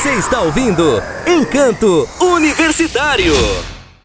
Você está ouvindo Encanto Universitário.